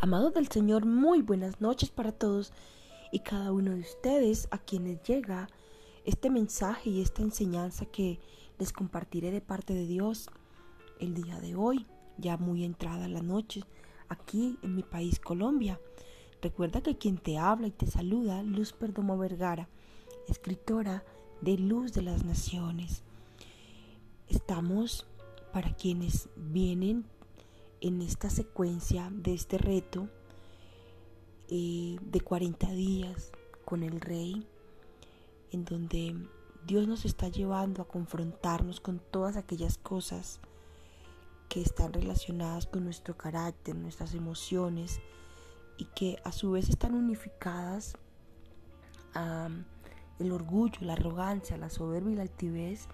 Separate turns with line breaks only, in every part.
Amados del Señor, muy buenas noches para todos y cada uno de ustedes a quienes llega este mensaje y esta enseñanza que les compartiré de parte de Dios el día de hoy, ya muy entrada la noche, aquí en mi país Colombia. Recuerda que quien te habla y te saluda, Luz Perdomo Vergara, escritora de Luz de las Naciones. Estamos para quienes vienen en esta secuencia de este reto eh, de 40 días con el rey, en donde Dios nos está llevando a confrontarnos con todas aquellas cosas que están relacionadas con nuestro carácter, nuestras emociones y que a su vez están unificadas a el orgullo, la arrogancia, la soberbia y la altivez,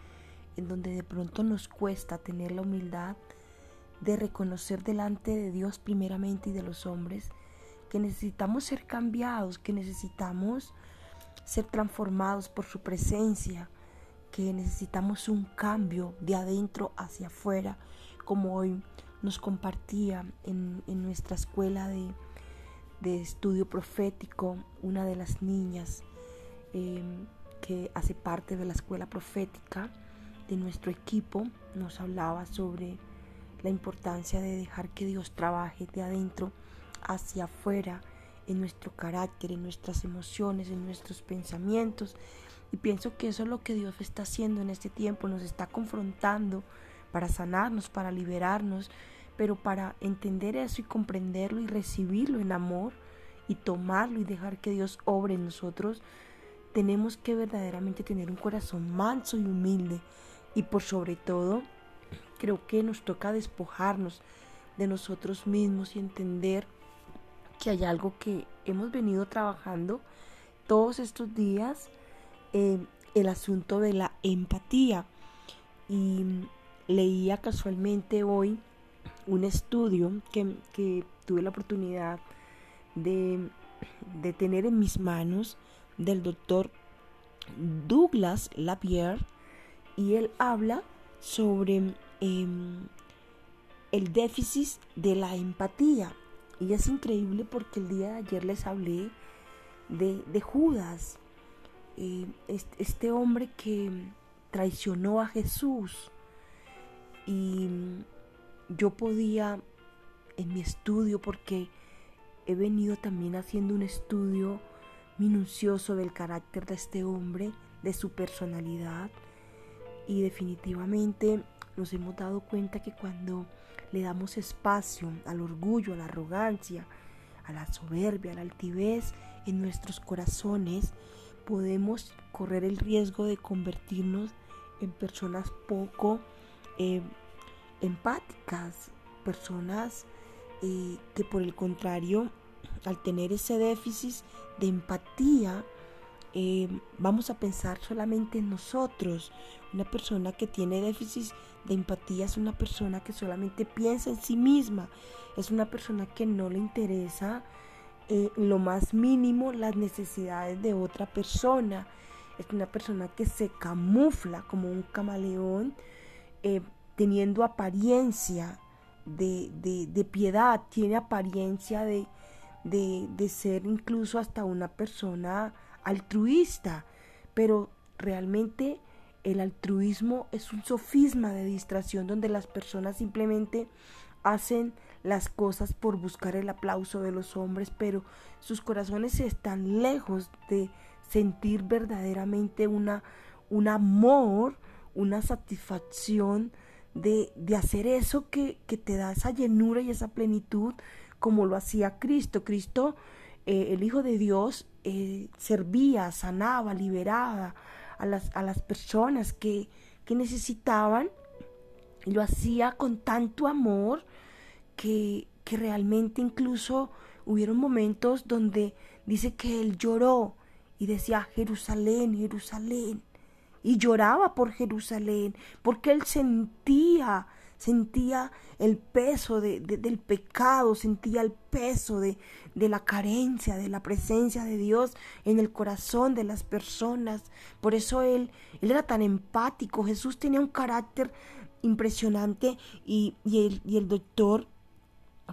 en donde de pronto nos cuesta tener la humildad de reconocer delante de Dios primeramente y de los hombres que necesitamos ser cambiados, que necesitamos ser transformados por su presencia, que necesitamos un cambio de adentro hacia afuera, como hoy nos compartía en, nuestra escuela de, estudio profético una de las niñas em, que hace parte de la escuela profética de nuestro equipo, nos hablaba sobre la importancia de dejar que Dios trabaje de adentro hacia afuera en nuestro carácter, en nuestras emociones, en nuestros pensamientos. Y pienso que eso es lo que Dios está haciendo en este tiempo, nos está confrontando para sanarnos, para liberarnos, pero para entender eso y comprenderlo y recibirlo en amor y tomarlo y dejar que Dios obre en nosotros, tenemos que verdaderamente tener un corazón manso y humilde y por sobre todo Creo que nos toca despojarnos de nosotros mismos y entender que hay algo que hemos venido trabajando todos estos días, eh, el asunto de la empatía. Y leía casualmente hoy un estudio que, tuve la oportunidad de, de, tener en mis manos del doctor Douglas Lapierre y él habla sobre Em, el déficit de la empatía. Y es increíble porque el día de ayer les hablé de, Judas, eh, este, hombre que traicionó a Jesús. Y yo podía, en mi estudio, porque he venido también haciendo un estudio minucioso del carácter de este hombre, de su personalidad, y definitivamente nos hemos dado cuenta que cuando le damos espacio al orgullo, a la arrogancia, a la soberbia, a la altivez en nuestros corazones, podemos correr el riesgo de convertirnos en personas poco eh, empáticas, personas eh, que por el contrario, al tener ese déficit de empatía, eh, vamos a pensar solamente en nosotros. Una persona que tiene déficit de empatía es una persona que solamente piensa en sí misma. Es una persona que no le interesa eh, lo más mínimo las necesidades de otra persona. Es una persona que se camufla como un camaleón eh, teniendo apariencia de, de, piedad, tiene apariencia de, de ser incluso hasta una persona altruista, pero realmente el altruismo es un sofisma de distracción donde las personas simplemente hacen las cosas por buscar el aplauso de los hombres, pero sus corazones están lejos de sentir verdaderamente una, un amor, una satisfacción de, de hacer eso que, que, te da esa llenura y esa plenitud como lo hacía Cristo. Cristo, eh, el Hijo de Dios, eh, servía, sanaba, liberaba a las, a las personas que, que necesitaban. Y lo hacía con tanto amor que, que realmente incluso hubieron momentos donde dice que él lloró y decía Jerusalén, Jerusalén. Y lloraba por Jerusalén, porque él sentía sentía el peso de, del pecado, sentía el peso de, de la carencia, de la presencia de Dios en el corazón de las personas. Por eso él, él era tan empático. Jesús tenía un carácter impresionante y, y, el, y el doctor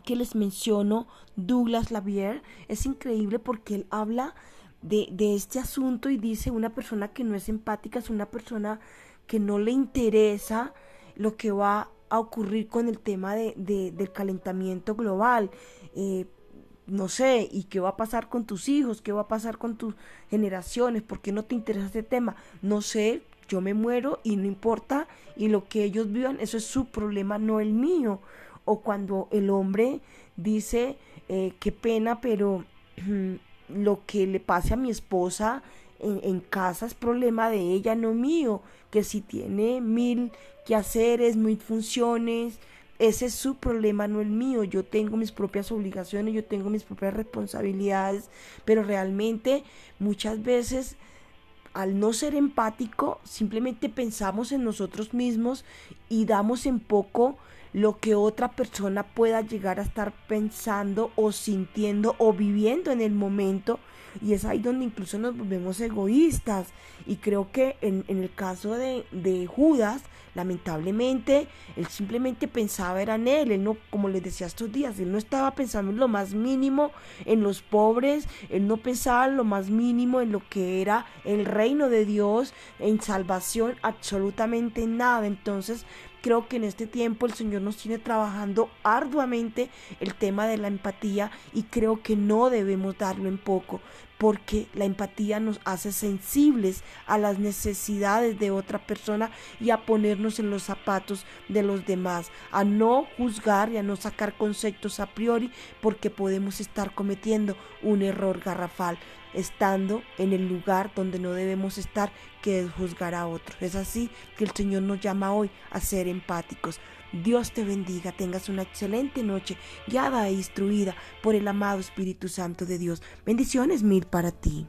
que les menciono, Douglas Lavier, es increíble porque él habla de, de, este asunto y dice una persona que no es empática es una persona que no le interesa lo que va a ocurrir con el tema de, del calentamiento global. Eh, no sé, ¿y qué va a pasar con tus hijos? ¿Qué va a pasar con tus generaciones? ¿Por qué no te interesa este tema? No sé, yo me muero y no importa, y lo que ellos vivan, eso es su problema, no el mío. O cuando el hombre dice, eh, qué pena, pero lo que le pase a mi esposa en, casa es problema de ella, no mío, que si tiene mil quehaceres, mil funciones, ese es su problema, no el mío. Yo tengo mis propias obligaciones, yo tengo mis propias responsabilidades, pero realmente muchas veces al no ser empático, simplemente pensamos en nosotros mismos y damos en poco lo que otra persona pueda llegar a estar pensando o sintiendo o viviendo en el momento. Y es ahí donde incluso nos volvemos egoístas. Y creo que en, el caso de, de Judas, Lamentablemente, él simplemente pensaba era en él, él no, como les decía estos días, él no estaba pensando en lo más mínimo en los pobres, él no pensaba en lo más mínimo en lo que era el reino de Dios, en salvación, absolutamente nada. Entonces, creo que en este tiempo el Señor nos tiene trabajando arduamente el tema de la empatía y creo que no debemos darlo en poco porque la empatía nos hace sensibles a las necesidades de otra persona y a ponernos en los zapatos de los demás, a no juzgar y a no sacar conceptos a priori porque podemos estar cometiendo un error garrafal estando en el lugar donde no debemos estar, que es juzgar a otros. Es así que el Señor nos llama hoy a ser empáticos. Dios te bendiga, tengas una excelente noche, guiada e instruida por el amado Espíritu Santo de Dios. Bendiciones mil para ti.